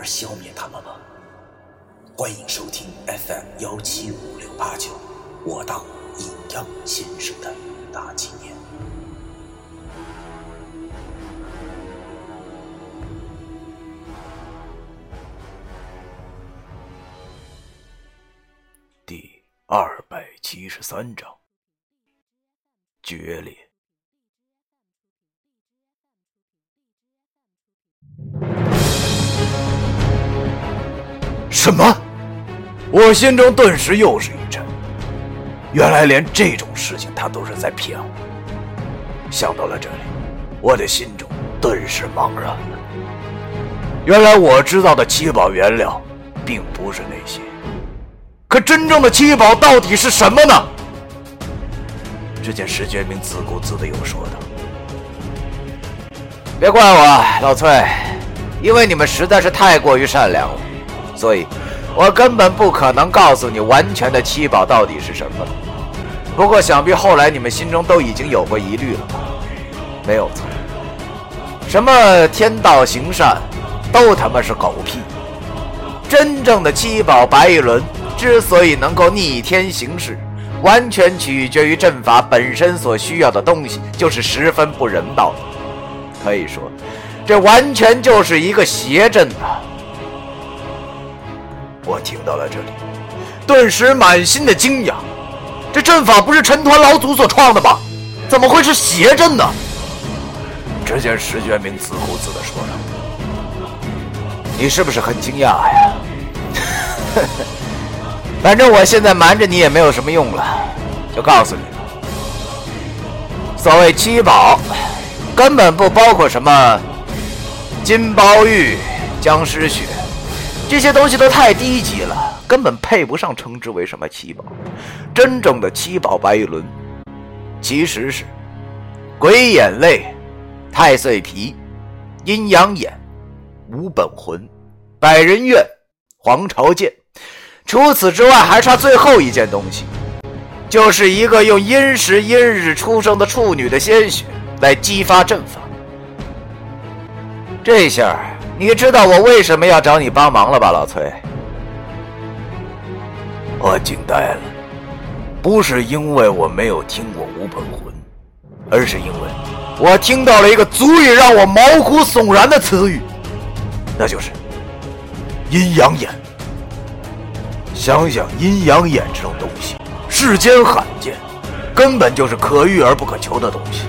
而消灭他们吗？欢迎收听 FM 幺七五六八九，我当阴阳先生的大纪念。第二百七十三章决裂。什么？我心中顿时又是一震。原来连这种事情他都是在骗我。想到了这里，我的心中顿时茫然了。原来我知道的七宝原料，并不是那些。可真正的七宝到底是什么呢？只见石觉明自顾自的又说道：“别怪我，老崔，因为你们实在是太过于善良了。”所以，我根本不可能告诉你完全的七宝到底是什么。不过，想必后来你们心中都已经有过疑虑了吧？没有错，什么天道行善，都他妈是狗屁。真正的七宝白玉轮之所以能够逆天行事，完全取决于阵法本身所需要的东西，就是十分不人道的。可以说，这完全就是一个邪阵啊！我听到了这里，顿时满心的惊讶。这阵法不是陈团老祖所创的吗？怎么会是邪阵呢？只见石觉明自顾自的说道：“你是不是很惊讶呀？反正我现在瞒着你也没有什么用了，就告诉你了。所谓七宝，根本不包括什么金包玉、僵尸血。”这些东西都太低级了，根本配不上称之为什么七宝。真正的七宝白玉轮，其实是鬼眼泪、太岁皮、阴阳眼、无本魂、百人怨、黄朝剑。除此之外，还差最后一件东西，就是一个用阴时阴日出生的处女的鲜血来激发阵法。这下。你知道我为什么要找你帮忙了吧，老崔？我惊呆了，不是因为我没有听过无本魂，而是因为我听到了一个足以让我毛骨悚然的词语，那就是阴阳眼。想想阴阳眼这种东西，世间罕见，根本就是可遇而不可求的东西。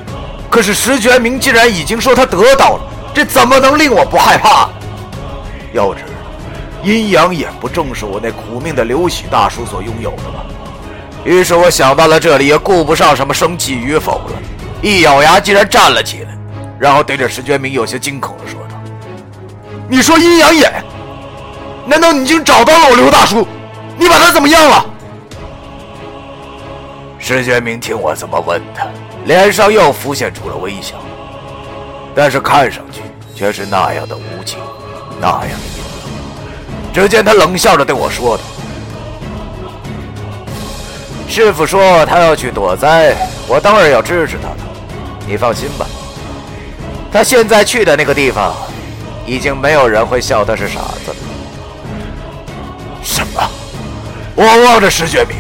可是石觉明既然已经说他得到了。这怎么能令我不害怕？要知阴阳眼不正是我那苦命的刘喜大叔所拥有的吗？于是我想到了这里，也顾不上什么生气与否了，一咬牙，竟然站了起来，然后对着石觉明有些惊恐的说道：“你说阴阳眼？难道你已经找到了我刘大叔？你把他怎么样了？”石觉明听我这么问他，脸上又浮现出了微笑。但是看上去却是那样的无情，那样的阴冷。只见他冷笑着对我说道：“师傅说他要去躲灾，我当然要支持他了。你放心吧，他现在去的那个地方，已经没有人会笑他是傻子了。”什么？我望着石觉明，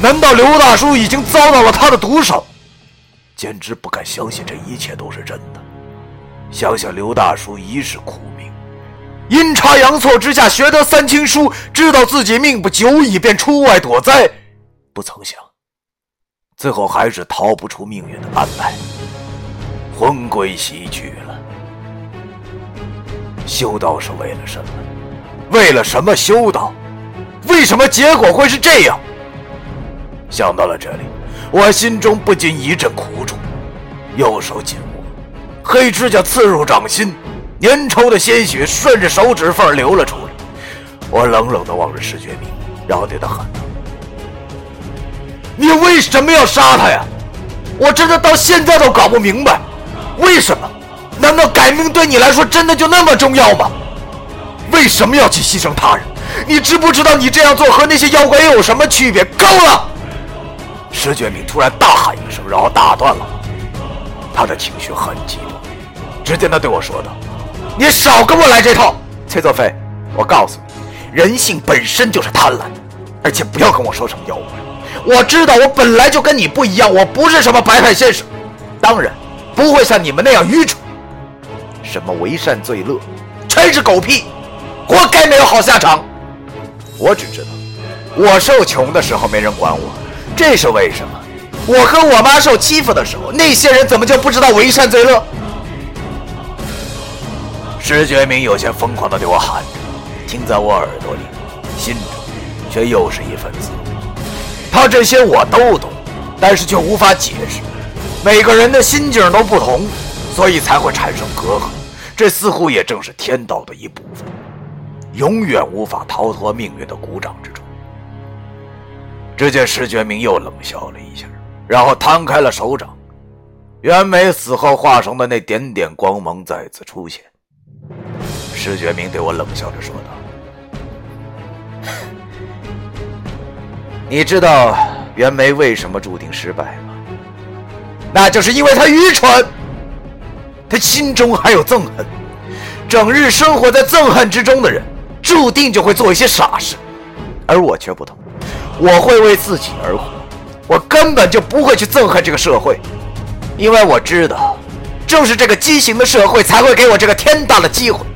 难道刘大叔已经遭到了他的毒手？简直不敢相信这一切都是真的。想想刘大叔一世苦命，阴差阳错之下学得三清书，知道自己命不久矣，便出外躲灾。不曾想，最后还是逃不出命运的安排，魂归西去了。修道是为了什么？为了什么修道？为什么结果会是这样？想到了这里，我心中不禁一阵苦楚，右手紧。黑指甲刺入掌心，粘稠的鲜血顺着手指缝流了出来。我冷冷地望着石觉明，然后对他喊道：“你为什么要杀他呀？我真的到现在都搞不明白，为什么？难道改命对你来说真的就那么重要吗？为什么要去牺牲他人？你知不知道你这样做和那些妖怪又有什么区别？够了！”石觉明突然大喊一声，然后打断了。他的情绪很激动，只见他对我说道：“你少跟我来这套，崔作飞，我告诉你，人性本身就是贪婪，而且不要跟我说什么妖怪。我知道我本来就跟你不一样，我不是什么白派先生，当然不会像你们那样愚蠢。什么为善最乐，全是狗屁，活该没有好下场。我只知道，我受穷的时候没人管我，这是为什么？”我和我妈受欺负的时候，那些人怎么就不知道为善最乐？石觉明有些疯狂的对我喊着，听在我耳朵里，心中却又是一份滋味。他这些我都懂，但是却无法解释。每个人的心境都不同，所以才会产生隔阂。这似乎也正是天道的一部分，永远无法逃脱命运的鼓掌之中。只见石觉明又冷笑了一下。然后摊开了手掌，袁梅死后化成的那点点光芒再次出现。石觉明对我冷笑着说道：“ 你知道袁梅为什么注定失败吗？那就是因为她愚蠢，她心中还有憎恨。整日生活在憎恨之中的人，注定就会做一些傻事。而我却不同，我会为自己而活。”我根本就不会去憎恨这个社会，因为我知道，正是这个畸形的社会才会给我这个天大的机会。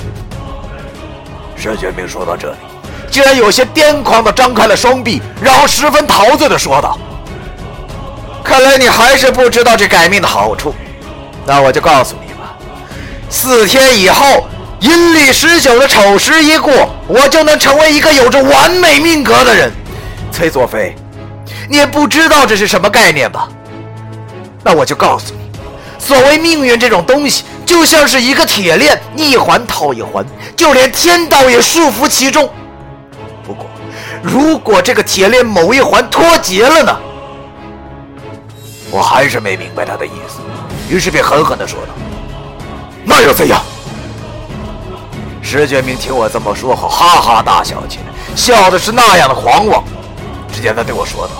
石觉明说到这里，竟然有些癫狂的张开了双臂，然后十分陶醉的说道：“看来你还是不知道这改命的好处，那我就告诉你吧，四天以后，阴历十九的丑时一过，我就能成为一个有着完美命格的人。”崔佐飞。你不知道这是什么概念吧？那我就告诉你，所谓命运这种东西，就像是一个铁链，一环套一环，就连天道也束缚其中。不过，如果这个铁链某一环脱节了呢？我还是没明白他的意思，于是便狠狠地说道：“那又怎样？”石觉明听我这么说后，哈哈大笑起来，笑的是那样的狂妄。只见他对我说道。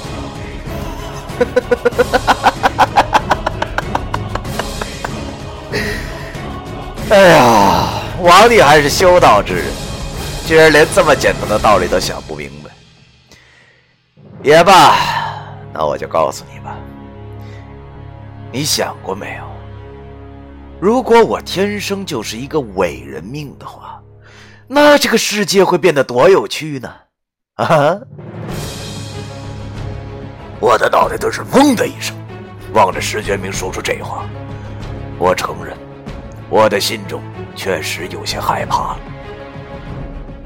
哎呀，王帝还是修道之人，居然连这么简单的道理都想不明白。也罢，那我就告诉你吧。你想过没有？如果我天生就是一个伟人命的话，那这个世界会变得多有趣呢？啊！我的脑袋都是嗡的一声，望着石觉明说出这话。我承认，我的心中确实有些害怕了。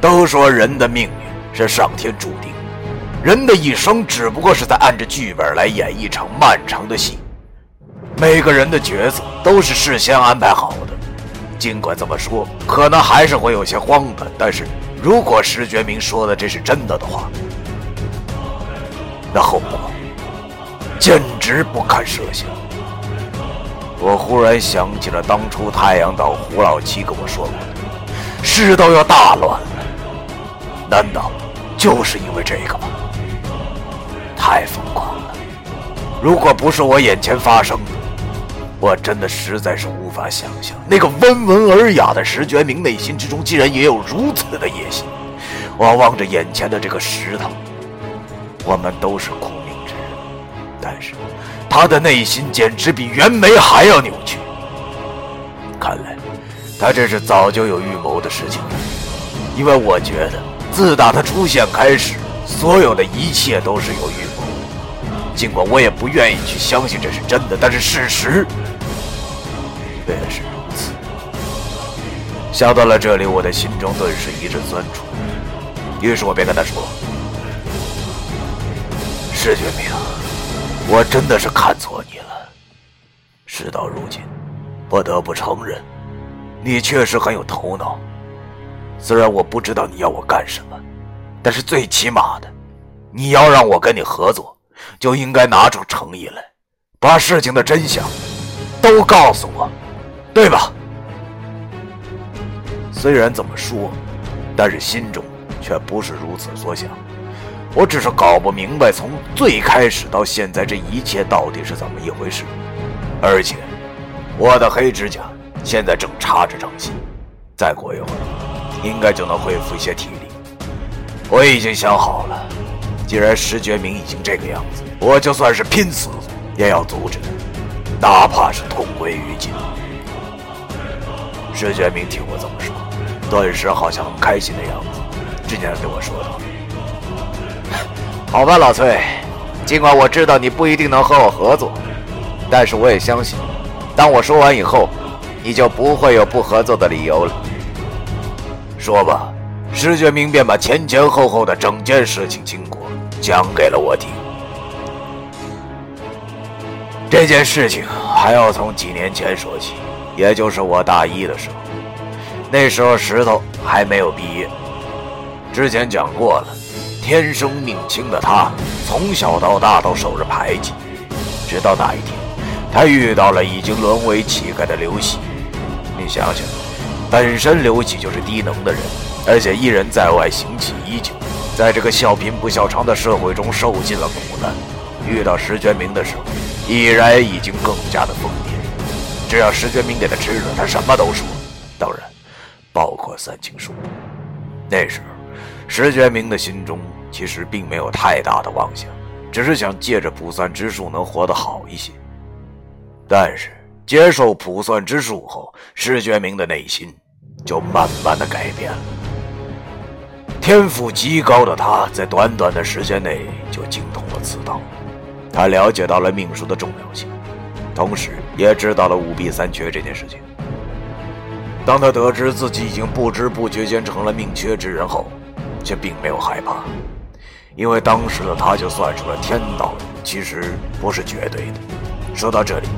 都说人的命运是上天注定，人的一生只不过是在按着剧本来演一场漫长的戏。每个人的角色都是事先安排好的。尽管这么说，可能还是会有些荒诞。但是如果石觉明说的这是真的的话，那后果……简直不堪设想！我忽然想起了当初太阳岛胡老七跟我说过的，世道要大乱了。难道就是因为这个吗？太疯狂了！如果不是我眼前发生的，我真的实在是无法想象，那个温文尔雅的石觉明内心之中竟然也有如此的野心。我望着眼前的这个石头，我们都是苦命之人。但是，他的内心简直比袁枚还要扭曲。看来，他这是早就有预谋的事情了。因为我觉得，自打他出现开始，所有的一切都是有预谋的。尽管我也不愿意去相信这是真的，但是事实便是如此。想到了这里，我的心中顿时一阵酸楚。于是我便跟他说：“石觉明。”我真的是看错你了。事到如今，不得不承认，你确实很有头脑。虽然我不知道你要我干什么，但是最起码的，你要让我跟你合作，就应该拿出诚意来，把事情的真相都告诉我，对吧？虽然这么说，但是心中却不是如此所想。我只是搞不明白，从最开始到现在，这一切到底是怎么一回事。而且，我的黑指甲现在正插着掌心，再过一会儿，应该就能恢复一些体力。我已经想好了，既然石觉明已经这个样子，我就算是拼死也要阻止他，哪怕是同归于尽。石觉明听我这么说，顿时好像很开心的样子，直接对我说道：“好吧，老崔，尽管我知道你不一定能和我合作。”但是我也相信，当我说完以后，你就不会有不合作的理由了。说吧，石觉明便把前前后后的整件事情经过讲给了我听。这件事情还要从几年前说起，也就是我大一的时候。那时候石头还没有毕业。之前讲过了，天生命轻的他，从小到大都受着排挤，直到那一天。他遇到了已经沦为乞丐的刘喜。你想想，本身刘喜就是低能的人，而且一人在外行乞已久，在这个笑贫不笑娼的社会中受尽了苦难。遇到石觉明的时候，已然已经更加的疯癫。只要石觉明给他吃了，他什么都说。当然，包括三情书。那时候，石觉明的心中其实并没有太大的妄想，只是想借着卜算之术能活得好一些。但是接受卜算之术后，石觉明的内心就慢慢的改变了。天赋极高的他，在短短的时间内就精通了此道。他了解到了命数的重要性，同时也知道了五弊三缺这件事情。当他得知自己已经不知不觉间成了命缺之人后，却并没有害怕，因为当时的他就算出了天道其实不是绝对的。说到这里。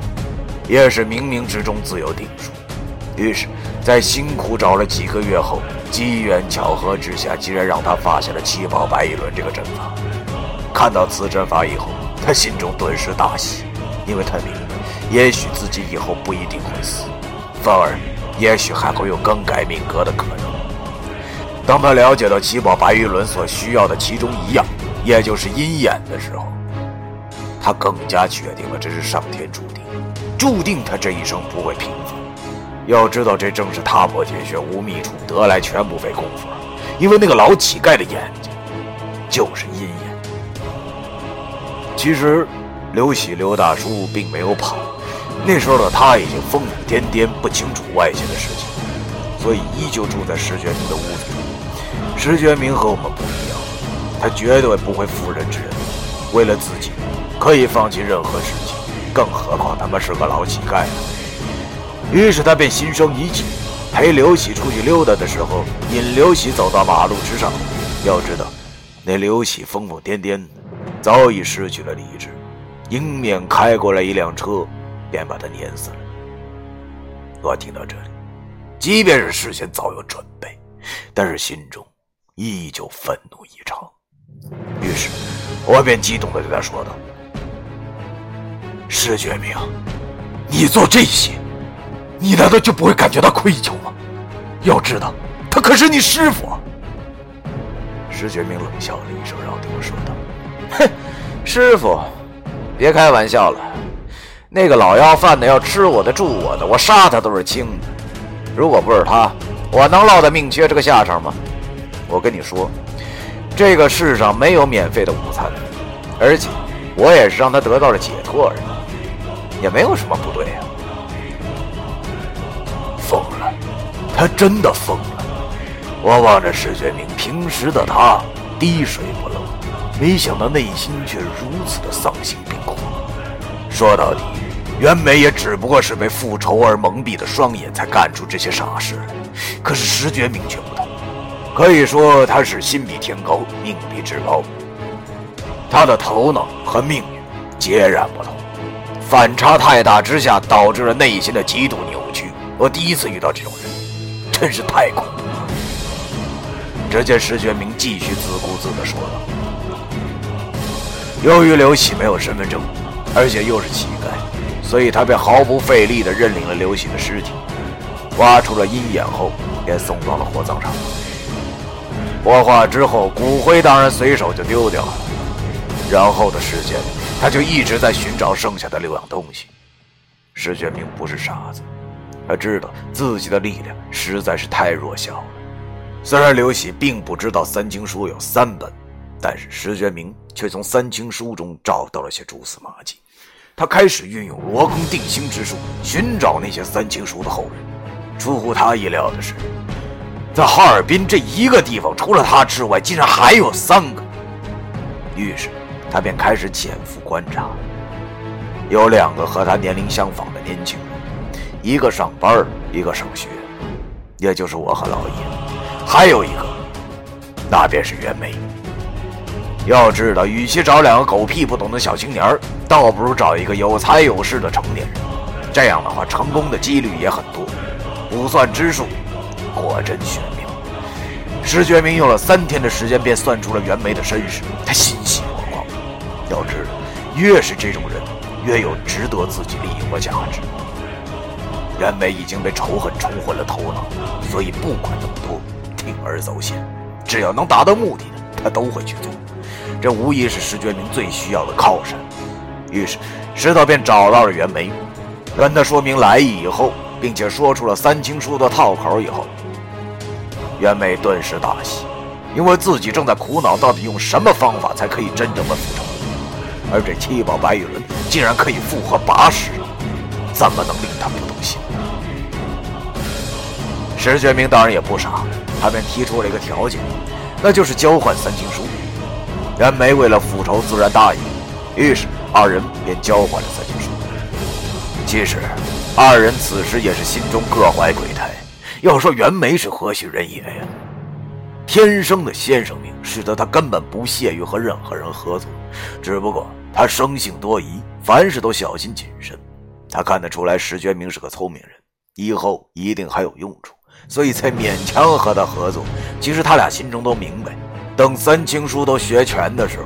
也是冥冥之中自有定数，于是，在辛苦找了几个月后，机缘巧合之下，竟然让他发现了七宝白玉轮这个阵法。看到此阵法以后，他心中顿时大喜，因为他明白，也许自己以后不一定会死，反而，也许还会有更改命格的可能。当他了解到七宝白玉轮所需要的其中一样，也就是阴眼的时候，他更加确定了这是上天注定。注定他这一生不会平凡。要知道，这正是踏破铁鞋无觅处，得来全不费工夫。因为那个老乞丐的眼睛就是阴眼。其实，刘喜刘大叔并没有跑，那时候的他已经疯疯癫癫，不清楚外界的事情，所以依旧住在石觉明的屋子里。石觉明和我们不一样，他绝对不会妇人之仁，为了自己，可以放弃任何事情。更何况他们是个老乞丐于是他便心生一计，陪刘喜出去溜达的时候，引刘喜走到马路之上。要知道，那刘喜疯疯癫癫的，早已失去了理智。迎面开过来一辆车，便把他碾死了。我听到这里，即便是事先早有准备，但是心中依旧愤怒异常。于是，我便激动地对他说道。石觉明，你做这些，你难道就不会感觉到愧疚吗？要知道，他可是你师傅。石觉明冷笑了一声，然后对我说道：“哼，师傅，别开玩笑了。那个老要饭的要吃我的、住我的，我杀他都是轻的。如果不是他，我能落得命缺这个下场吗？我跟你说，这个世上没有免费的午餐，而且我也是让他得到了解脱而已。”也没有什么不对呀。疯了，他真的疯了。我望着石觉明，平时的他滴水不漏，没想到内心却如此的丧心病狂。说到底，袁梅也只不过是被复仇而蒙蔽的双眼，才干出这些傻事。可是石觉明却，可以说他是心比天高，命比纸薄。他的头脑和命运截然不同。反差太大之下，导致了内心的极度扭曲。我第一次遇到这种人，真是太恐怖了。只见石觉明继续自顾自地说道：“由于刘喜没有身份证，而且又是乞丐，所以他便毫不费力地认领了刘喜的尸体，挖出了阴眼后，便送到了火葬场。火化之后，骨灰当然随手就丢掉了。然后的时间，他就一直在寻找剩下的六样东西。石觉明不是傻子。”他知道自己的力量实在是太弱小了。虽然刘喜并不知道三经书有三本，但是石觉明却从三经书中找到了些蛛丝马迹。他开始运用罗宫定星之术寻找那些三经书的后人。出乎他意料的是，在哈尔滨这一个地方，除了他之外，竟然还有三个。于是他便开始潜伏观察，有两个和他年龄相仿的年轻人。一个上班一个上学，也就是我和老叶，还有一个，那便是袁梅。要知道，与其找两个狗屁不懂的小青年倒不如找一个有才有势的成年人。这样的话，成功的几率也很多。不算之数，果真玄妙。石觉明用了三天的时间，便算出了袁梅的身世。他欣喜若狂。要知道，越是这种人，越有值得自己利用的价值。袁梅已经被仇恨冲昏了头脑，所以不管那么多，铤而走险，只要能达到目的的，他都会去做。这无疑是石觉明最需要的靠山。于是石头便找到了袁梅，跟他说明来意以后，并且说出了三清书的套口以后，袁梅顿时大喜，因为自己正在苦恼到底用什么方法才可以真正的复仇，而这七宝白玉轮竟然可以复活八十，怎么能令他不动心？石觉明当然也不傻，他便提出了一个条件，那就是交换三经书。袁梅为了复仇，自然答应。于是二人便交换了三经书。其实二人此时也是心中各怀鬼胎。要说袁梅是何许人也呀？天生的先生命，使得他根本不屑于和任何人合作。只不过他生性多疑，凡事都小心谨慎。他看得出来石觉明是个聪明人，以后一定还有用处。所以才勉强和他合作。其实他俩心中都明白，等三清书都学全的时候，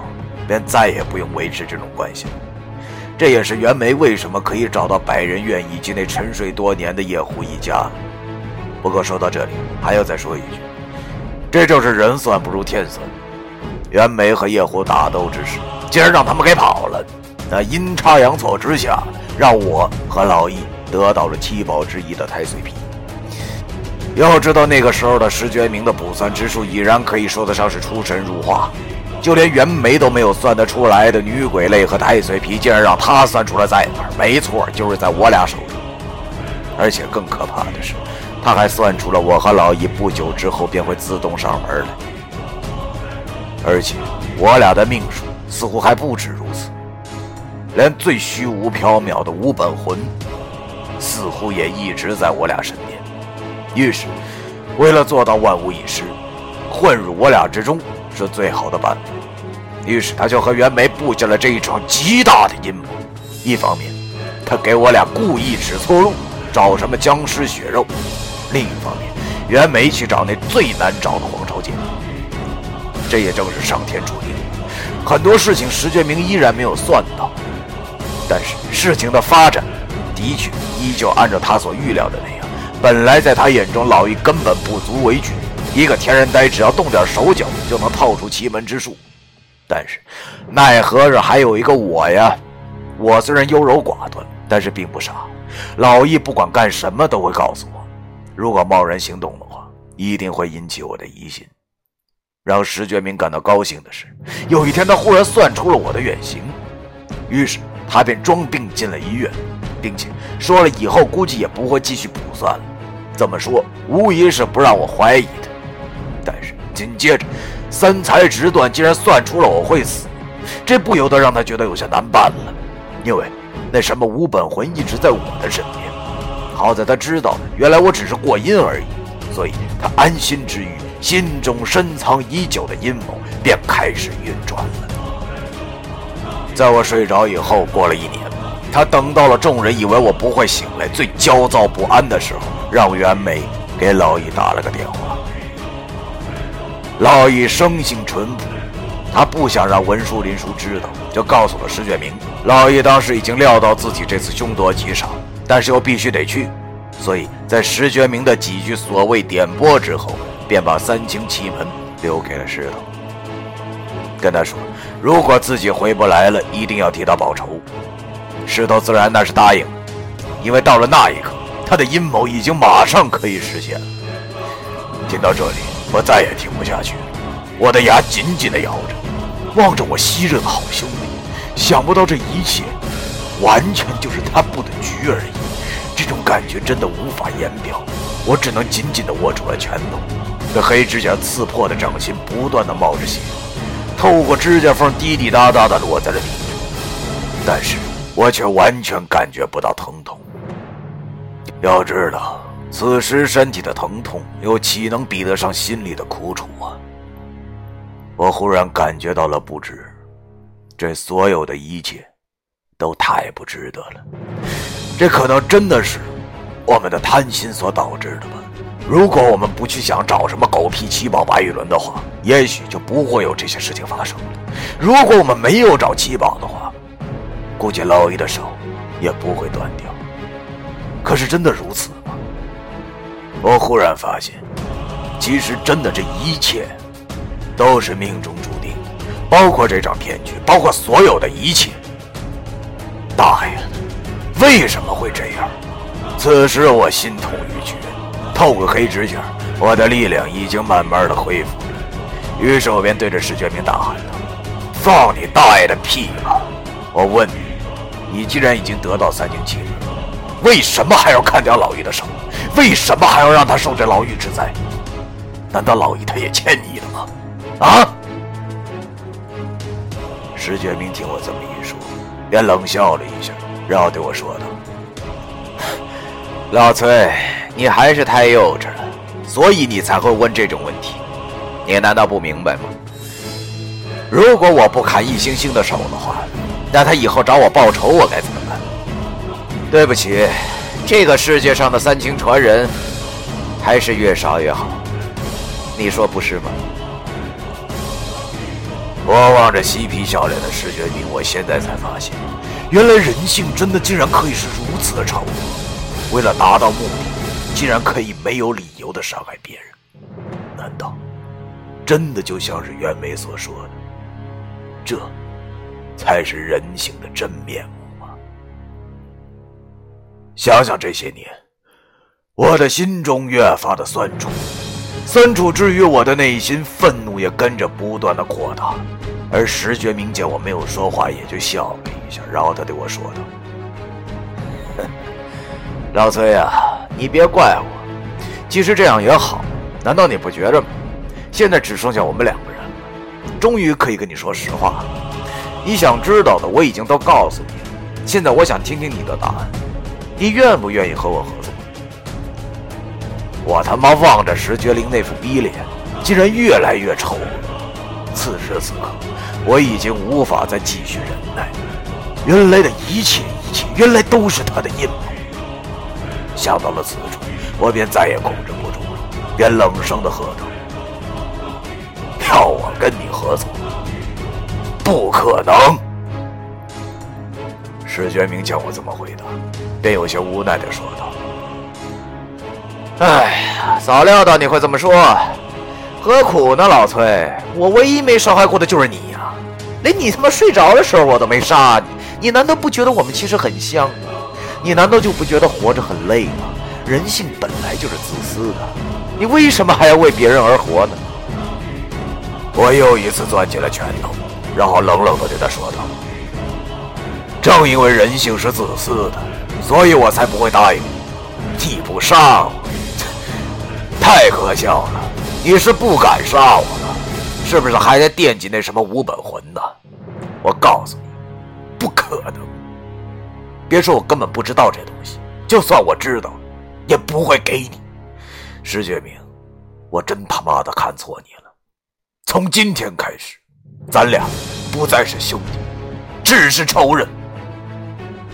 便再也不用维持这种关系了。这也是袁梅为什么可以找到百人院以及那沉睡多年的叶狐一家。不过说到这里，还要再说一句，这就是人算不如天算。袁梅和叶狐打斗之时，竟然让他们给跑了。那阴差阳错之下，让我和老易得到了七宝之一的太岁皮。要知道那个时候的石觉明的卜算之术已然可以说得上是出神入化，就连袁梅都没有算得出来的女鬼泪和太岁皮，竟然让他算出了在哪儿。没错，就是在我俩手中。而且更可怕的是，他还算出了我和老易不久之后便会自动上门来。而且我俩的命数似乎还不止如此，连最虚无缥缈的五本魂，似乎也一直在我俩身边。于是，为了做到万无一失，混入我俩之中是最好的办法。于是，他就和袁梅布下了这一场极大的阴谋。一方面，他给我俩故意指错路，找什么僵尸血肉；另一方面，袁梅去找那最难找的黄朝杰。这也正是上天注定。很多事情石觉明依然没有算到，但是事情的发展的确依旧按照他所预料的那样。本来在他眼中，老易根本不足为惧，一个天然呆，只要动点手脚就能套出奇门之术。但是奈何是还有一个我呀！我虽然优柔寡断，但是并不傻。老易不管干什么都会告诉我，如果贸然行动的话，一定会引起我的疑心。让石觉明感到高兴的是，有一天他忽然算出了我的远行，于是他便装病进了医院。并且说了，以后估计也不会继续卜算了。这么说，无疑是不让我怀疑的。但是紧接着，三才直断竟然算出了我会死，这不由得让他觉得有些难办了。因为那什么五本魂一直在我的身边，好在他知道原来我只是过阴而已，所以他安心之余，心中深藏已久的阴谋便开始运转了。在我睡着以后，过了一年。他等到了众人以为我不会醒来、最焦躁不安的时候，让袁梅给老易打了个电话。老易生性淳朴，他不想让文书林叔知道，就告诉了石觉明。老易当时已经料到自己这次凶多吉少，但是又必须得去，所以在石觉明的几句所谓点拨之后，便把三清奇门留给了石头，跟他说，如果自己回不来了，一定要替他报仇。石头自然那是答应，因为到了那一刻，他的阴谋已经马上可以实现了。听到这里。我再也听不下去了，我的牙紧紧地咬着，望着我昔日的好兄弟，想不到这一切完全就是他布的局而已。这种感觉真的无法言表，我只能紧紧地握住了拳头。这黑指甲刺破的掌心不断地冒着血，透过指甲缝滴滴答答地落在了地上，但是我却完全感觉不到疼痛。要知道。此时身体的疼痛，又岂能比得上心里的苦楚啊！我忽然感觉到了不值，这所有的一切，都太不值得了。这可能真的是我们的贪心所导致的吧？如果我们不去想找什么狗屁七宝白玉轮的话，也许就不会有这些事情发生了。如果我们没有找七宝的话，估计老易的手也不会断掉。可是真的如此吗？我忽然发现，其实真的这一切都是命中注定，包括这场骗局，包括所有的一切。为什么会这样？此时我心痛欲绝，透过黑指甲，我的力量已经慢慢的恢复了。于是我便对着石觉明大喊道：“放你大爷的屁吧！我问你，你既然已经得到三清七，为什么还要砍掉老易的手？”为什么还要让他受这牢狱之灾？难道老易他也欠你的吗？啊！石觉明听我这么一说，便冷笑了一下，然后对我说道：“老崔，你还是太幼稚了，所以你才会问这种问题。你难道不明白吗？如果我不砍易星星的手的话，那他以后找我报仇，我该怎么办？对不起。”这个世界上的三清传人，还是越少越好，你说不是吗？我望着嬉皮笑脸的石觉明，我现在才发现，原来人性真的竟然可以是如此的丑恶。为了达到目的，竟然可以没有理由的伤害别人。难道真的就像是袁梅所说的，这才是人性的真面目吗？想想这些年，我的心中越发的酸楚，酸楚之余，我的内心愤怒也跟着不断的扩大。而石觉明见我没有说话，也就笑了一下，然后他对我说道：“老崔呀，你别怪我，其实这样也好，难道你不觉着吗？现在只剩下我们两个人了，终于可以跟你说实话了。你想知道的我已经都告诉你了，现在我想听听你的答案。”你愿不愿意和我合作？我他妈望着石觉灵那副逼脸，竟然越来越丑。此时此刻，我已经无法再继续忍耐。原来的一切一切，原来都是他的阴谋。想到了此处，我便再也控制不住了，便冷声的喝道：“要我跟你合作？不可能！”石觉明见我这么回答。便有些无奈的说道：“哎呀，早料到你会这么说，何苦呢，老崔？我唯一没伤害过的就是你，连你他妈睡着的时候我都没杀你，你难道不觉得我们其实很像吗？你难道就不觉得活着很累吗？人性本来就是自私的，你为什么还要为别人而活呢？”我又一次攥起了拳头，然后冷冷的对他说道：“正因为人性是自私的。”所以我才不会答应你。你不杀我，太可笑了！你是不敢杀我了，是不是还在惦记那什么五本魂呢？我告诉你，不可能！别说我根本不知道这东西，就算我知道，也不会给你。石觉明，我真他妈的看错你了。从今天开始，咱俩不再是兄弟，只是仇人。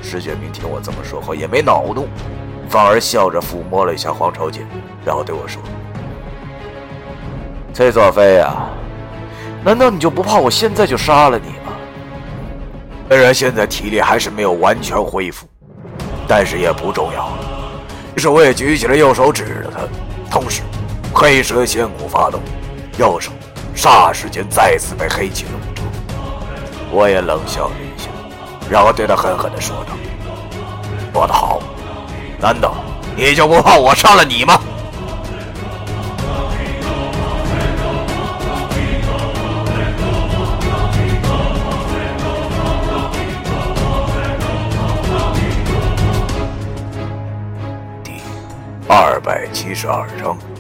石觉明听我这么说后也没恼怒，反而笑着抚摸了一下黄朝杰，然后对我说：“崔佐飞啊，难道你就不怕我现在就杀了你吗？虽然现在体力还是没有完全恢复，但是也不重要。”于是我也举起了右手指着他，同时黑蛇仙骨发动，右手霎时间再次被黑气笼罩。我也冷笑了一下，然后对他狠狠地说道：“说得好，难道你就不怕我杀了你吗？”七十二章。